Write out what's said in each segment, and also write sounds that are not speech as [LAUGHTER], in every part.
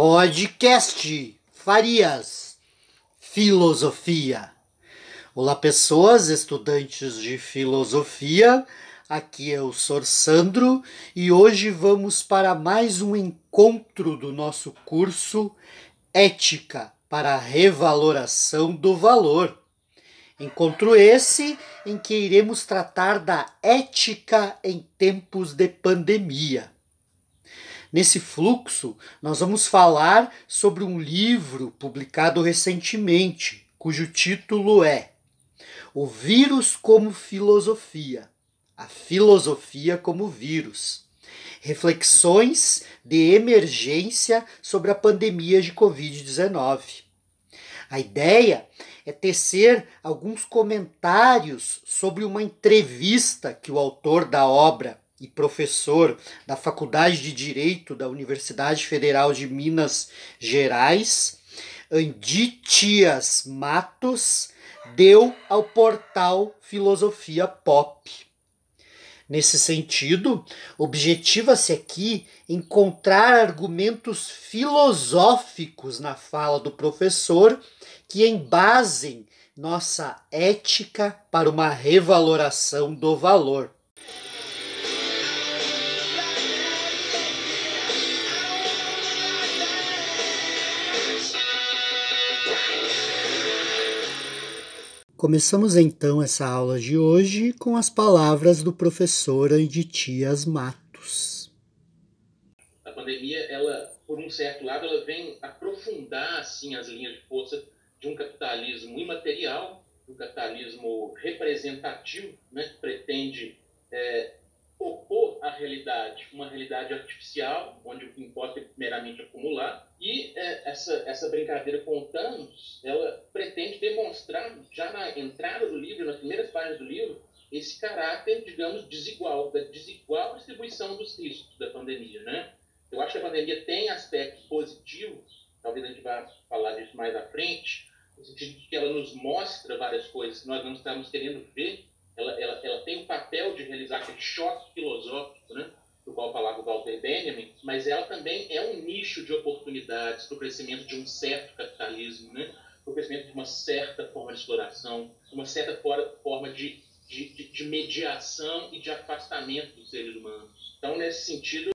Podcast Farias Filosofia. Olá, pessoas, estudantes de filosofia. Aqui é o Sor Sandro e hoje vamos para mais um encontro do nosso curso Ética para a Revaloração do Valor. Encontro esse em que iremos tratar da ética em tempos de pandemia. Nesse fluxo, nós vamos falar sobre um livro publicado recentemente, cujo título é O Vírus como Filosofia A Filosofia como Vírus. Reflexões de emergência sobre a pandemia de Covid-19. A ideia é tecer alguns comentários sobre uma entrevista que o autor da obra e professor da Faculdade de Direito da Universidade Federal de Minas Gerais, Anditias Matos, deu ao portal Filosofia Pop. Nesse sentido, objetiva-se aqui encontrar argumentos filosóficos na fala do professor que embasem nossa ética para uma revaloração do valor. Começamos então essa aula de hoje com as palavras do professor Anditias Matos. A pandemia, ela, por um certo lado, ela vem aprofundar assim as linhas de força de um capitalismo imaterial, um capitalismo representativo, né, que pretende é, opor à realidade uma realidade artificial, onde o que importa é meramente acumular, e é, essa, essa brincadeira com o Thanos, ela pretende demonstrar, já na entrada do livro, nas primeiras páginas do livro, esse caráter, digamos, desigual, da desigual distribuição dos riscos da pandemia, né? Eu acho que a pandemia tem aspectos positivos, talvez a gente vá falar disso mais à frente, no sentido de que ela nos mostra várias coisas que nós não estamos querendo ver, ela, ela, papel de realizar aquele choque filosófico, né, do qual falava o Walter Benjamin, mas ela também é um nicho de oportunidades para o crescimento de um certo capitalismo, né, para o crescimento de uma certa forma de exploração, uma certa forma de, de, de mediação e de afastamento dos seres humanos. Então, nesse sentido,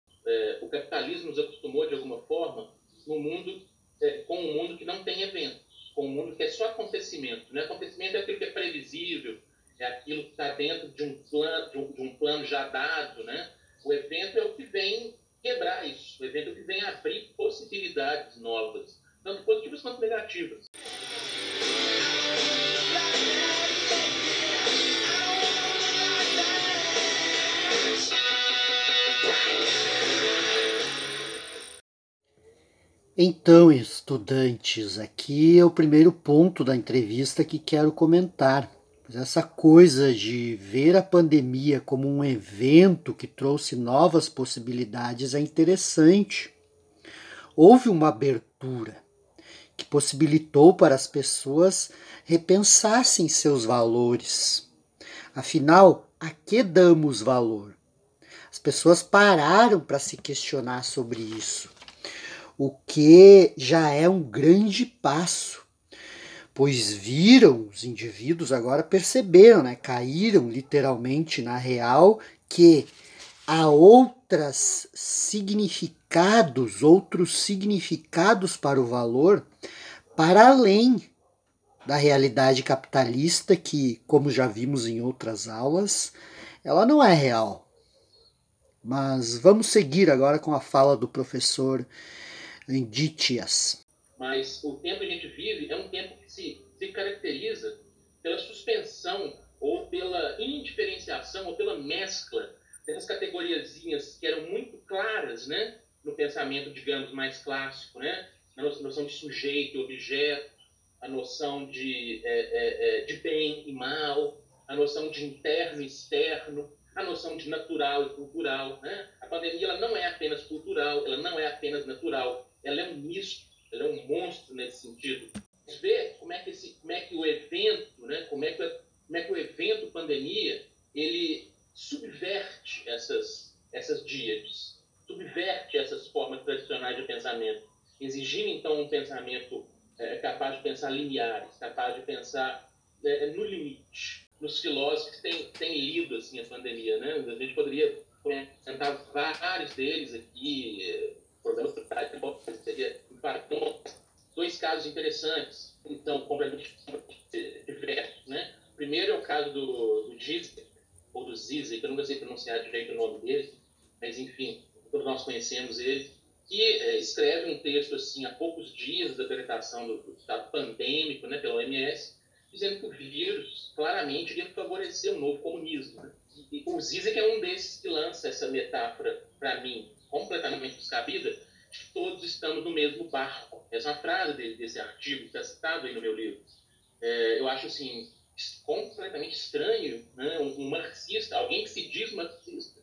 Então, estudantes, aqui é o primeiro ponto da entrevista que quero comentar. Essa coisa de ver a pandemia como um evento que trouxe novas possibilidades é interessante. Houve uma abertura que possibilitou para as pessoas repensassem seus valores. Afinal, a que damos valor? As pessoas pararam para se questionar sobre isso, o que já é um grande passo pois viram os indivíduos agora perceberam, né, caíram literalmente na real que há outras significados, outros significados para o valor para além da realidade capitalista que, como já vimos em outras aulas, ela não é real. Mas vamos seguir agora com a fala do professor Ditias. Mas o tempo que a gente vive é um tempo que se, se caracteriza pela suspensão ou pela indiferenciação ou pela mescla dessas categoriazinhas que eram muito claras né, no pensamento, digamos, mais clássico, né? a noção de sujeito objeto, a noção de, é, é, é, de bem e mal, a noção de interno e externo, a noção de natural e cultural. Né? A pandemia ela não é apenas cultural, ela não é apenas natural, ela é um misto ele é um monstro nesse sentido. Ver como é que, esse, como é que o evento, né, como, é que, como é que o evento pandemia, ele subverte essas, essas díades, subverte essas formas tradicionais de pensamento, pensamento é, capaz de pensar lineares, capaz de pensar é, no limite. Nos filósofos que têm, têm lido assim, a pandemia. Né? A gente poderia comentar vários deles aqui, problemas seria dois casos interessantes, então completamente diversos. Né? Primeiro é o caso do, do Gizek, ou do Zizek, eu nunca sei pronunciar direito o nome dele, mas enfim, todos nós conhecemos ele, que é, escreve um texto assim há poucos dias da decretação do, do estado pandêmico né, pela OMS, dizendo que o vírus claramente iria favorecer o novo comunismo. Né? E o Zizek é um desses que lança essa metáfora, para mim, completamente descabida, de todos estamos no mesmo barco. Essa é frase dele, desse artigo que está citado aí no meu livro. É, eu acho assim completamente estranho né? um, marxista, alguém que se diz marxista,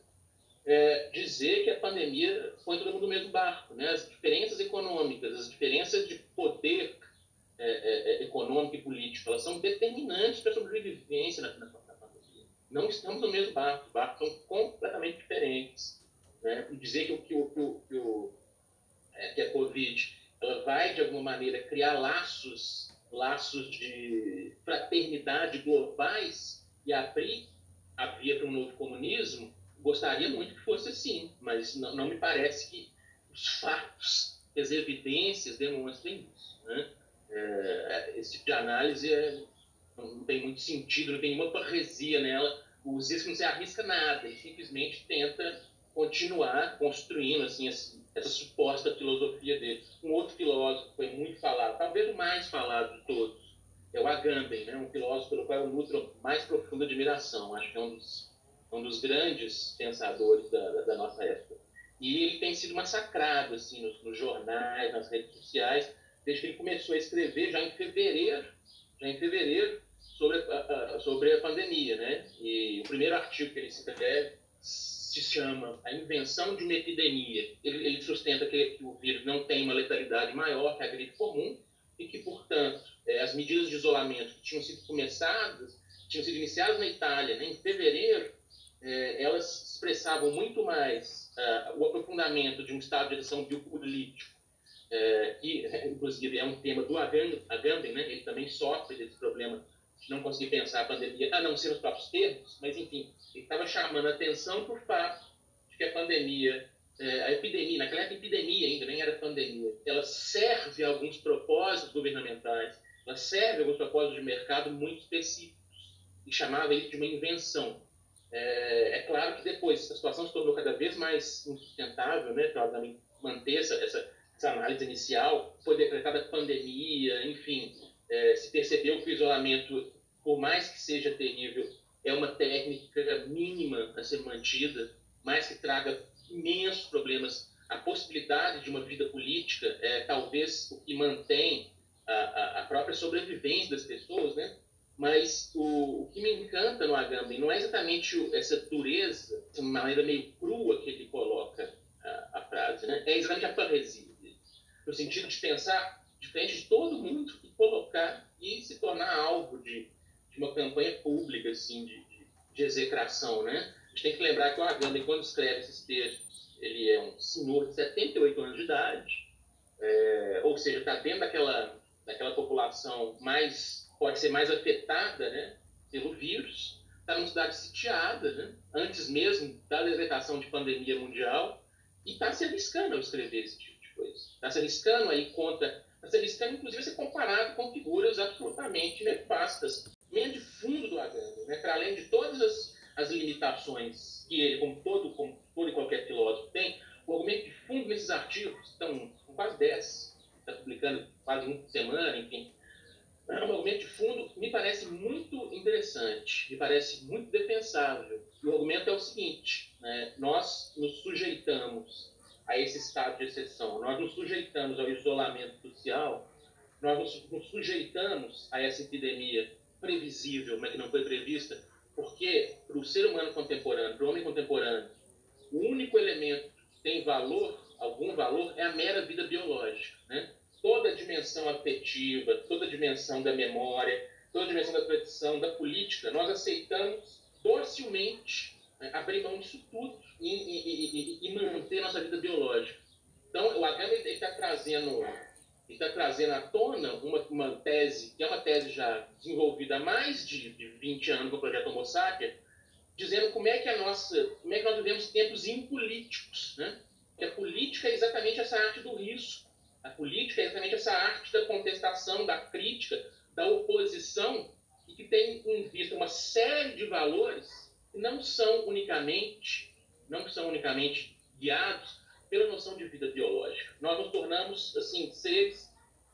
é, dizer que a pandemia põe todo mundo no mesmo barco. Né? As diferenças econômicas, as diferenças de poder é, é, é econômico e político, elas são determinantes para a sobrevivência na, na, na, pandemia. Não estamos no mesmo barco, os barcos são completamente diferentes. Né? Dizer que, que, que, que, é, que a Covid ela vai, de alguma maneira, criar laços, laços de fraternidade globais e abrir a via para um novo comunismo, gostaria muito que fosse assim, mas não, não me parece que os fatos, as evidências demonstrem isso. Né? É, esse tipo de análise é, não tem muito sentido, não tem nenhuma parresia nela. O Zisco não se arrisca nada, ele simplesmente tenta continuar construindo assim, essa suposta filosofia dele. Um outro filósofo que foi muito falado, talvez o mais falado de todos, é o Agamben, né? um filósofo pelo qual eu nutro mais profunda admiração. Acho que é um dos um dos grandes pensadores da, da, nossa época. E ele tem sido massacrado assim, nos, nos, jornais, nas redes sociais, desde que ele começou a escrever já em fevereiro, já em fevereiro sobre a, a, sobre a pandemia. Né? E o primeiro artigo que ele escreve se chama A Invenção de uma Epidemia. Ele, ele sustenta que, o vírus não tem uma letalidade maior que a gripe comum e que, portanto, é, as medidas de isolamento que tinham sido começadas, tinham sido iniciadas na Itália né, em fevereiro, é, elas expressavam muito mais uh, o aprofundamento de um estado de ação biopolítico, é, que [LAUGHS] inclusive é um tema do Agamben, né? ele também sofre desse problema não conseguir pensar a pandemia, a não ser nos próprios termos, mas enfim, ele estava chamando a atenção o fato de que a pandemia, é, a epidemia, naquela época epidemia ainda, nem era pandemia, ela serve a alguns propósitos governamentais, ela serve a alguns propósitos de mercado muito específicos, e chamava ele de uma invenção. É, é, claro que depois a situação se tornou cada vez mais insustentável, né, para manter essa, essa, essa, análise inicial, foi decretada pandemia, enfim, é, se percebeu que o isolamento, por mais que seja terrível, é uma técnica mínima a ser mantida, mais que traga imensos problemas. A possibilidade de uma vida política é talvez o que mantém a, a, própria sobrevivência das pessoas, né? Mas o, o que me encanta no Agamben não é exatamente essa dureza, essa maneira meio crua que ele coloca a, a frase, né? é exatamente a parresia no sentido de pensar diferente de todo mundo e colocar e se tornar alvo de, de uma campanha assim, de, de, de, execração. Né? A gente tem que lembrar que o Agamben, quando escreve esses textos, ele é um senhor de 78 anos de idade, é, ou seja, está dentro daquela, daquela população mais pode ser mais afetada né, pelo vírus, está numa cidade sitiada, né, antes mesmo da decretação de pandemia mundial, e está se arriscando ao escrever esse tipo de coisa. Está se arriscando aí conta, está se arriscando inclusive a ser comparado com figuras absolutamente nefastas. Meio de fundo do Agamben, né, para além de todas as, as limitações que ele, como todo, como todo e qualquer filósofo tem, o argumento de fundo nesses artigos, estão quase 10, está publicando quase uma semana, enfim, é um argumento de fundo me parece muito interessante, me parece muito defensável. E o argumento é o seguinte: né, nós nos sujeitamos a esse estado de exceção, nós nos sujeitamos ao isolamento social, nós nos sujeitamos a essa epidemia previsível, mas que não foi prevista, porque para o ser humano contemporâneo, para o homem contemporâneo, o único elemento que tem valor, algum valor, é a mera vida biológica. Né? toda a dimensão afetiva, toda a dimensão da memória, toda a dimensão da tradição, da política, nós aceitamos docilmente né, abrir mão disso tudo e, e, e, e, manter nossa vida biológica. Então, o Agamben está trazendo está trazendo à tona uma, uma tese, que é uma tese já desenvolvida há mais de, de 20 anos no projeto Homo Sapiens, dizendo como é que a nossa, como é que nós vivemos tempos impolíticos, né? Que a política é exatamente essa arte do risco, a política é exatamente essa arte da contestação, da crítica, da oposição e que tem em vista uma série de valores que não são unicamente, não são unicamente guiados pela noção de vida biológica. Nós nos tornamos assim seres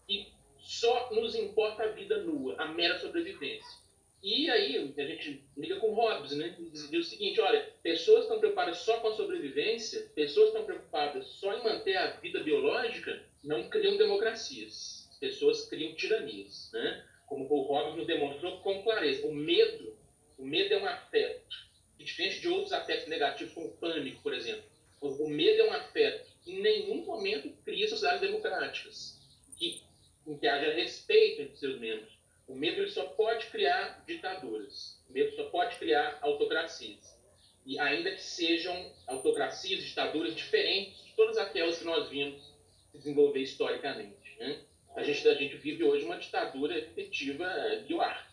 que só nos importa a vida nua, a mera sobrevivência. E aí a gente liga com Hobbes, né? Diz, o seguinte, olha, pessoas estão preocupadas só com a sobrevivência, pessoas estão preocupadas só em manter a vida biológica, não criam democracias. Pessoas criam tiranias, né? Como o Hobbes nos demonstrou com clareza. O medo, o medo é um afeto, diferente de outros afetos negativos, como o pânico, por exemplo. O medo é um afeto que em nenhum momento cria sociedades democráticas, que, em que haja respeito entre seus membros. O medo ele só pode criar ditaduras. O medo só pode criar autocracias. E ainda que sejam autocracias, ditaduras diferentes de todas aquelas que nós vimos se desenvolver historicamente. Né? A, gente, a gente vive hoje uma ditadura efetiva bioárquica,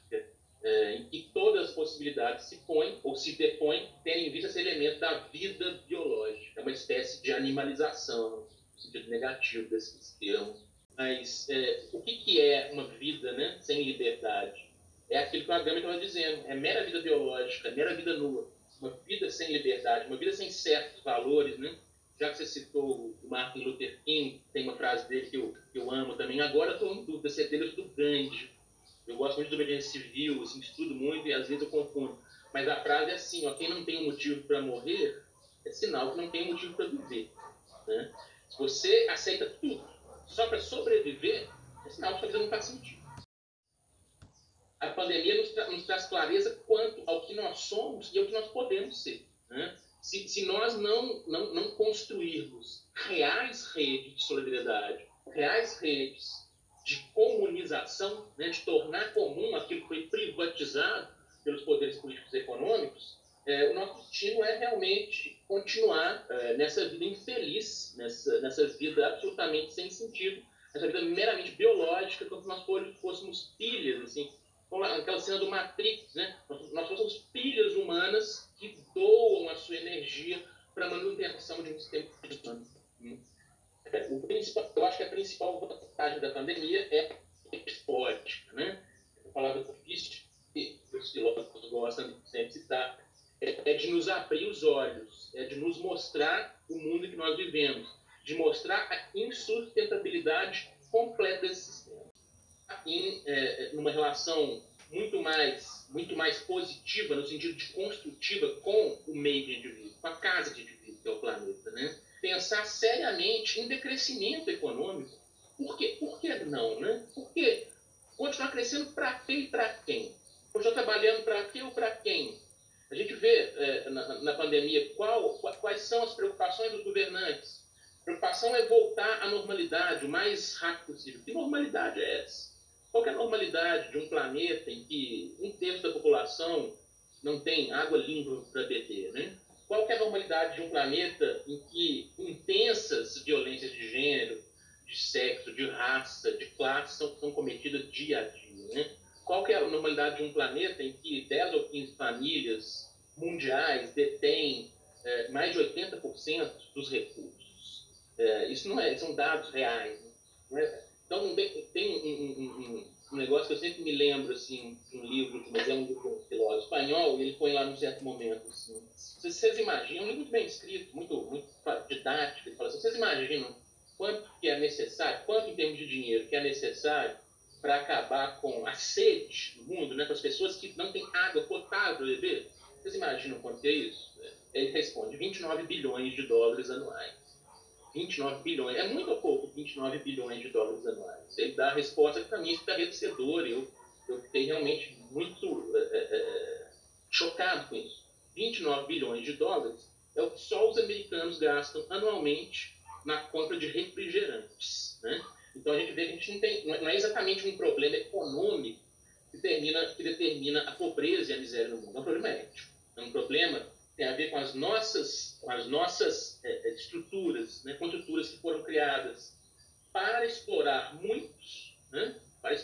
é, em que todas as possibilidades se põem ou se depõem, tendo em vista esse elemento da vida biológica. Uma espécie de animalização, no sentido negativo desses termos mas é, o que, que é uma vida né, sem liberdade? É aquilo que o Agami estava dizendo, é mera vida biológica, mera vida nua. Uma vida sem liberdade, uma vida sem certos valores, né? Já que você citou o Martin Luther King, tem uma frase dele que eu, que eu amo também. Agora estou em dúvida se é dele ou do Gandhi. Eu gosto muito de obediência civil, assim, estudo muito e às vezes eu confundo. Mas a frase é assim, ó, quem não tem um motivo para morrer é sinal que não tem um motivo para viver. Né? Se você aceita tudo só para sobreviver, é sinal que sua vida não faz sentido. A pandemia nos, tra nos, traz clareza quanto ao que nós somos e ao que nós podemos ser. Né? Se, se, nós não, não, não construirmos reais redes de solidariedade, reais redes de comunização, né, de tornar comum aquilo que foi privatizado pelos poderes políticos e econômicos, é, o nosso destino é realmente continuar é, nessa vida infeliz, nessa, nessa vida absolutamente sem sentido, nessa vida meramente biológica, como se nós fôssemos pilhas, assim, aquela cena do Matrix, né? Nós, nós fôssemos pilhas humanas que doam a sua energia para a manutenção de um sistema humano. É, o principal, eu acho que a principal vantagem da pandemia é esporte, né? A palavra difícil que os filósofos gostam de sempre citar, é, é de nos abrir os olhos, é de nos mostrar o mundo que nós vivemos, de mostrar a insustentabilidade completa desse sistema. Em é, numa relação muito mais, muito mais positiva, no sentido de construtiva, com o meio de indivíduo, com a casa de indivíduo, que é o planeta. Né? Pensar seriamente em decrescimento econômico. Por, quê? Por que não? Né? Por quê? Continuar crescendo para quê e para quem? Continuar trabalhando para quê ou para quem? A gente vê é, na, na, pandemia qual, quais são as preocupações dos governantes. A preocupação é voltar à normalidade o mais rápido possível. Que normalidade é essa? Qual é a normalidade de um planeta em que um terço da população não tem água limpa para beber? Né? Qual é a normalidade de um planeta em que intensas violências de gênero, de sexo, de raça, de classe são, são cometidas dia a dia? Né? qual é a normalidade de um planeta em que 10 ou 15 famílias mundiais detêm é, mais de 80% dos recursos? É, isso não é, são dados reais. Né? Então, tem um, um, um, negócio que eu sempre me lembro, assim, de um livro, mas é um livro um filósofo espanhol, e ele põe lá num certo momento, assim, vocês, vocês imaginam, um muito bem escrito, muito, muito didático, ele fala assim, vocês imaginam quanto que é necessário, quanto em termos de dinheiro que é necessário para acabar com a sede no mundo, né, com as pessoas que não têm água potável para beber? Vocês imaginam quanto é isso? Ele responde 29 bilhões de dólares anuais. 29 bilhões. É muito ou pouco 29 bilhões de dólares anuais? Ele dá a resposta que para mim é estarrecedora. Eu, eu fiquei realmente muito é, é, é chocado com isso. 29 bilhões de dólares é o que só os americanos gastam anualmente na compra de refrigerantes. Né? Então a gente vê que a gente não tem, não é exatamente um problema econômico que, termina, que determina a pobreza e a miséria no mundo, é um problema ético. É um problema tem a ver com as nossas, com as nossas é, é, estruturas, né, com estruturas que foram criadas para explorar muitos, né? para,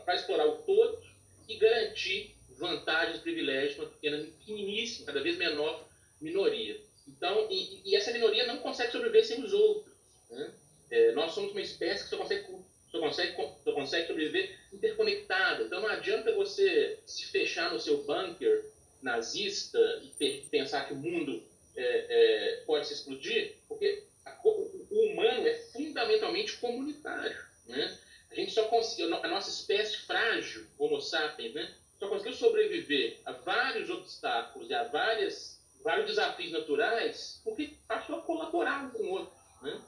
para explorar o todo e garantir vantagens, privilégios para uma pequena, pequeniníssima, cada vez menor minoria. Então, e, e, essa minoria não consegue sobreviver sem os outros. Né? É, nós somos uma espécie que só consegue, só, consegue, só consegue sobreviver interconectada. Então, não adianta você se fechar no seu bunker nazista e pensar que o mundo é, é, pode se explodir, porque o, humano é fundamentalmente comunitário. Né? A gente só conseguiu, a nossa espécie frágil, Homo sapiens, né? só conseguiu sobreviver a vários obstáculos e a várias, vários desafios naturais porque passou a colaborar com o outro. Né?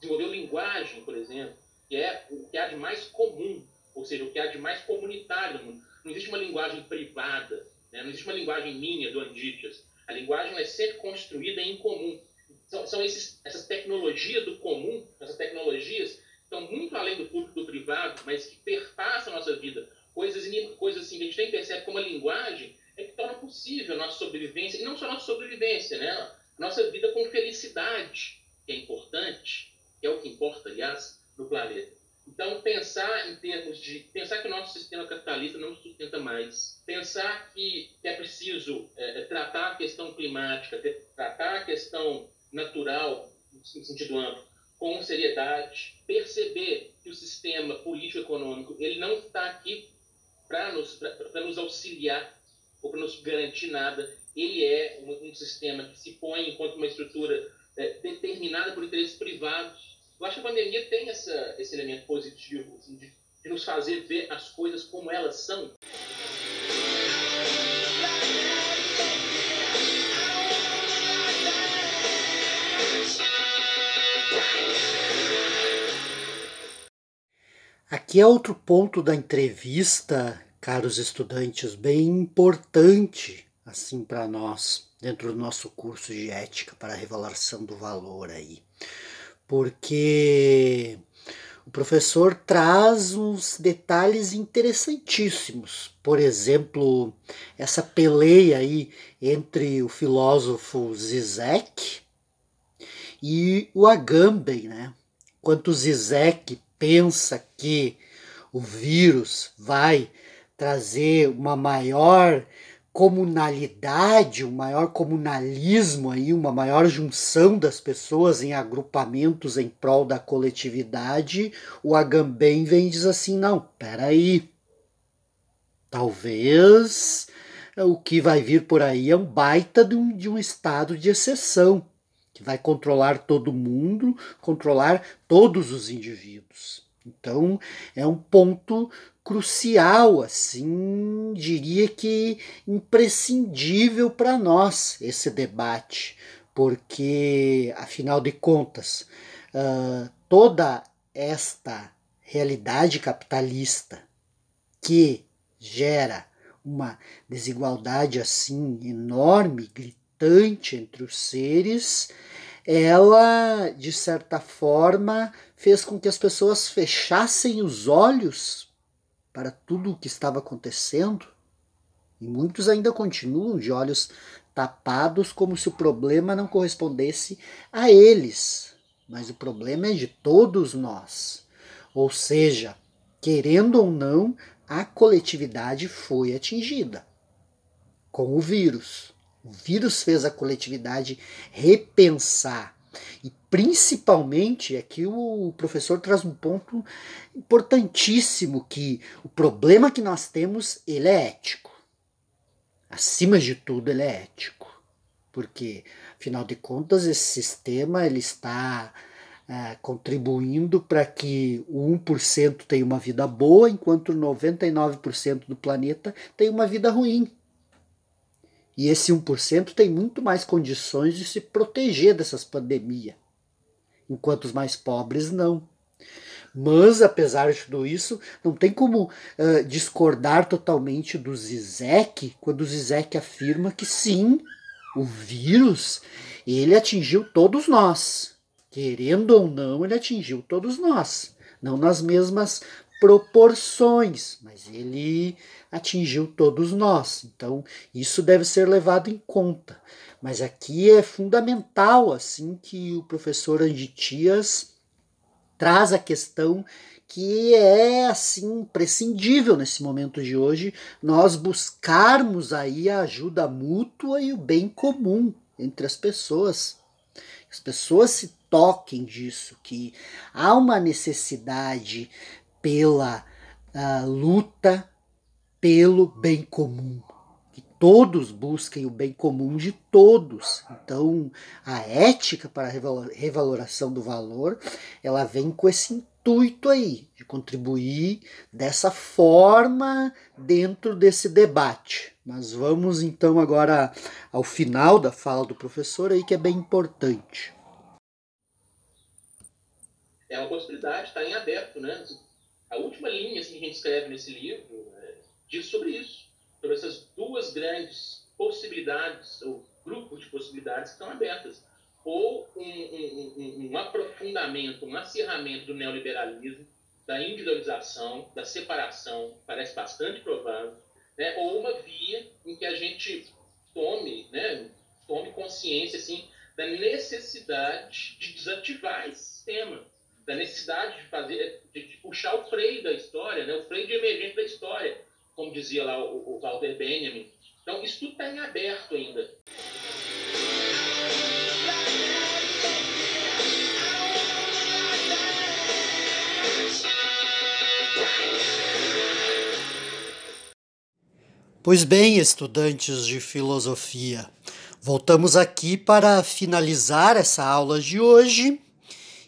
Desenvolveu linguagem, por exemplo, que é o que há de mais comum, ou seja, o que há de mais comunitário no mundo. Não existe uma linguagem privada, né? não existe uma linguagem minha do Andítias. A linguagem é sempre construída em comum. São, são esses, essas tecnologias do comum, essas tecnologias estão muito além do público do privado, mas que perpassam a nossa vida coisas, coisas assim que a gente nem percebe como a linguagem é que torna possível a nossa sobrevivência, e não só a nossa sobrevivência, né? Nossa vida com felicidade, que é importante, que é o que importa, aliás, no planeta. Então, pensar em termos de. pensar que o nosso sistema capitalista não sustenta mais, pensar que, que é preciso é, é tratar a questão climática, tratar a questão natural, no sentido amplo, com seriedade, perceber que o sistema político-econômico ele não está aqui para nos, nos auxiliar ou para nos garantir nada. Ele é um, um, sistema que se põe enquanto uma estrutura é, determinada por interesses privados. Eu acho que a pandemia tem essa, esse elemento positivo assim, de, de nos fazer ver as coisas como elas são. Aqui é outro ponto da entrevista, caros estudantes, bem importante assim para nós, dentro do nosso curso de ética para a revelação do valor aí. Porque o professor traz uns detalhes interessantíssimos. Por exemplo, essa peleia aí entre o filósofo Zizek e o Agamben, né? Quanto Zizek pensa que o vírus vai trazer uma maior comunalidade, um maior comunalismo aí, uma maior junção das pessoas em agrupamentos em prol da coletividade, o Agamben vem e diz assim, não, peraí, talvez o que vai vir por aí é um baita de um, de um estado de exceção que vai controlar todo mundo, controlar todos os indivíduos. Então, é um ponto crucial, assim, diria que imprescindível para nós esse debate, porque, afinal de contas, uh, toda esta realidade capitalista que gera uma desigualdade assim enorme, gritante, constante entre os seres, ela, de certa forma, fez com que as pessoas fechassem os olhos para tudo o que estava acontecendo. E muitos ainda continuam de olhos tapados, como se o problema não correspondesse a eles. Mas o problema é de todos nós. Ou seja, querendo ou não, a coletividade foi atingida com o vírus. O vírus fez a coletividade repensar. E principalmente aqui o professor traz um ponto importantíssimo que o problema que nós temos, ele é ético. Acima de tudo, ele é ético. Porque, afinal de contas, esse sistema ele está é, contribuindo para que o 1% tenha uma vida boa, enquanto 99% do planeta tem uma vida ruim. E esse 1% tem muito mais condições de se proteger dessas pandemias, enquanto os mais pobres não. Mas, apesar de tudo isso, não tem como uh, discordar totalmente do Zizek, quando o Zizek afirma que sim, o vírus, ele atingiu todos nós. Querendo ou não, ele atingiu todos nós. Não nas mesmas proporções, mas ele atingiu todos nós. Então, isso deve ser levado em conta. Mas aqui é fundamental assim que o professor Anditias traz a questão que é assim imprescindível nesse momento de hoje nós buscarmos aí a ajuda mútua e o bem comum entre as pessoas. As pessoas se toquem disso, que há uma necessidade pela uh, luta pelo bem comum. Que todos busquem o bem comum de todos. Então, a ética para a revaloração do valor, ela vem com esse intuito aí, de contribuir dessa forma dentro desse debate. Mas vamos então agora ao final da fala do professor aí, que é bem importante. É uma possibilidade, está em aberto, né? A última linha assim, que a gente escreve nesse livro é, diz sobre isso, sobre essas duas grandes possibilidades, ou grupos de possibilidades que estão abertas ou um, um, um, aprofundamento, um acirramento do neoliberalismo, da individualização, da separação, parece bastante provável, né? ou uma via em que a gente tome, né, tome consciência assim, da necessidade de desativar esse sistema, da necessidade de fazer, de, de puxar o freio da história, né, o freio de emergente da história, como dizia lá o, o Walter Benjamin. Então, isso tudo está em aberto ainda. Pois bem, estudantes de filosofia, voltamos aqui para finalizar essa aula de hoje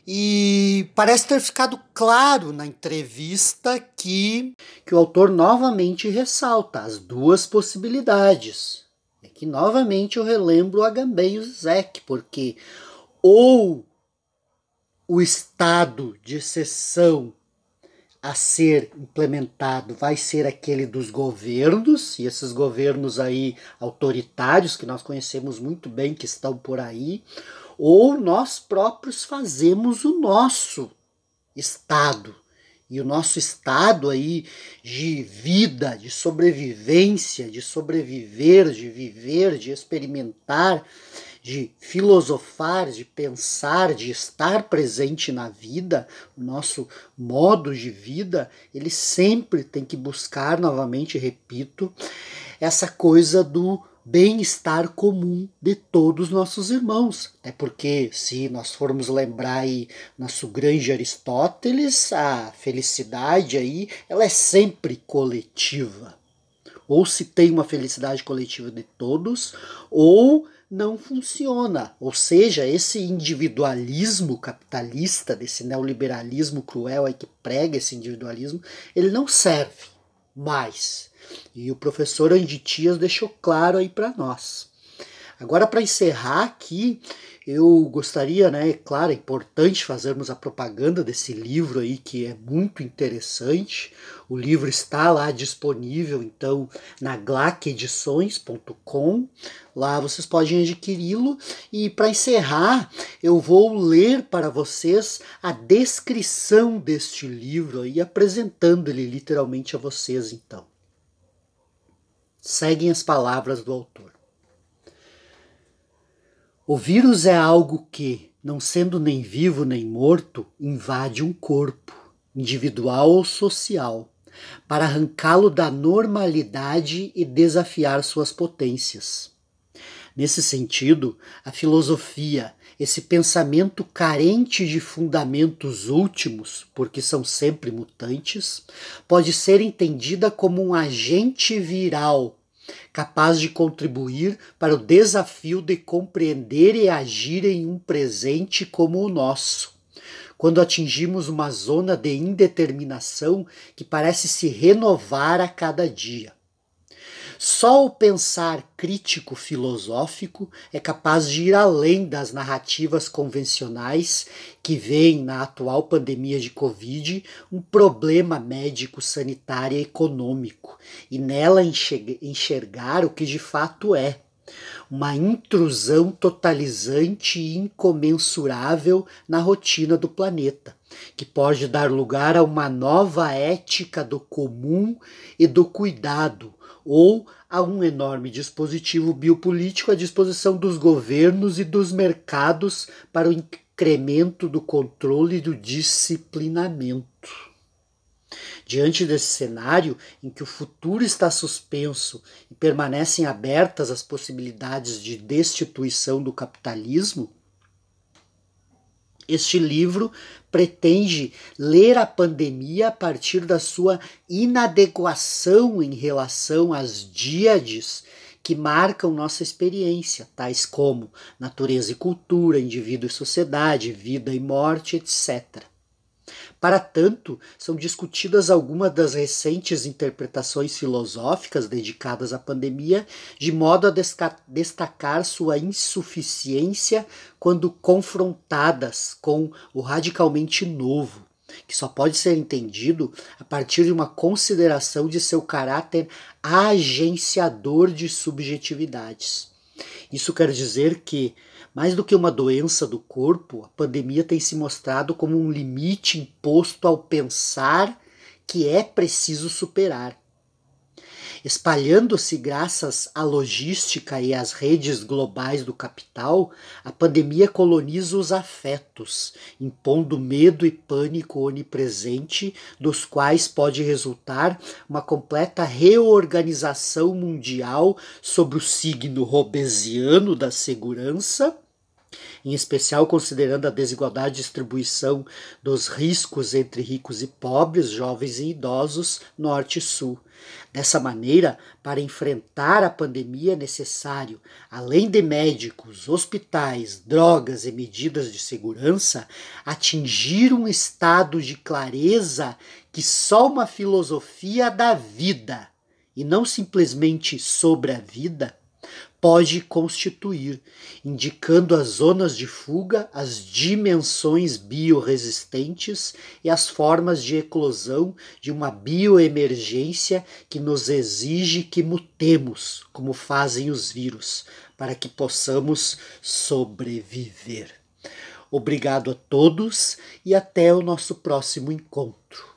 e parece ter ficado claro na entrevista que, que o autor novamente ressalta as duas possibilidades. É que novamente eu relembro Agamben e o Zek, porque ou o estado de exceção a ser implementado vai ser aquele dos governos, e esses governos aí autoritários que nós conhecemos muito bem que estão por aí, ou nós próprios fazemos o nosso estado. E o nosso estado aí de vida, de sobrevivência, de sobreviver, de viver, de experimentar, de filosofar, de pensar, de estar presente na vida, o nosso modo de vida, ele sempre tem que buscar, novamente repito, essa coisa do bem-estar comum de todos os nossos irmãos. Até porque, se nós formos lembrar aí nosso grande Aristóteles, a felicidade aí, ela é sempre coletiva. Ou se tem uma felicidade coletiva de todos, ou não funciona. Ou seja, esse individualismo capitalista, desse neoliberalismo cruel aí que prega esse individualismo, ele não serve mais. E o professor Anditias deixou claro aí para nós. Agora, para encerrar aqui, eu gostaria, né, é claro, é importante fazermos a propaganda desse livro aí que é muito interessante. O livro está lá disponível, então, na glaquedições.com. Lá vocês podem adquiri-lo. E para encerrar, eu vou ler para vocês a descrição deste livro aí, apresentando ele literalmente a vocês, então. Seguem as palavras do autor. O vírus é algo que, não sendo nem vivo nem morto, invade um corpo, individual ou social, para arrancá-lo da normalidade e desafiar suas potências. Nesse sentido, a filosofia, esse pensamento carente de fundamentos últimos, porque são sempre mutantes, pode ser entendida como um agente viral capaz de contribuir para o desafio de compreender e agir em um presente como o nosso. Quando atingimos uma zona de indeterminação que parece se renovar a cada dia. Só o pensar crítico filosófico é capaz de ir além das narrativas convencionais que veem na atual pandemia de Covid um problema médico, sanitário e econômico e nela enxergar o que de fato é. Uma intrusão totalizante e incomensurável na rotina do planeta, que pode dar lugar a uma nova ética do comum e do cuidado, ou a um enorme dispositivo biopolítico à disposição dos governos e dos mercados para o incremento do controle e do disciplinamento. Diante desse cenário em que o futuro está suspenso e permanecem abertas as possibilidades de destituição do capitalismo, este livro pretende ler a pandemia a partir da sua inadequação em relação às díades que marcam nossa experiência, tais como natureza e cultura, indivíduo e sociedade, vida e morte, etc. Para tanto, são discutidas algumas das recentes interpretações filosóficas dedicadas à pandemia, de modo a destacar sua insuficiência quando confrontadas com o radicalmente novo, que só pode ser entendido a partir de uma consideração de seu caráter agenciador de subjetividades. Isso quer dizer que, mais do que uma doença do corpo, a pandemia tem se mostrado como um limite imposto ao pensar que é preciso superar Espalhando-se graças à logística e às redes globais do capital, a pandemia coloniza os afetos, impondo medo e pânico onipresente, dos quais pode resultar uma completa reorganização mundial sobre o signo robesiano da segurança em especial considerando a desigualdade de distribuição dos riscos entre ricos e pobres, jovens e idosos, norte e sul. Dessa maneira, para enfrentar a pandemia é necessário, além de médicos, hospitais, drogas e medidas de segurança, atingir um estado de clareza que só uma filosofia da vida, e não simplesmente sobre a vida, pode constituir, indicando as zonas de fuga, as dimensões bioresistentes e as formas de eclosão de uma bioemergência que nos exige que mutemos, como fazem os vírus, para que possamos sobreviver. Obrigado a todos e até o nosso próximo encontro.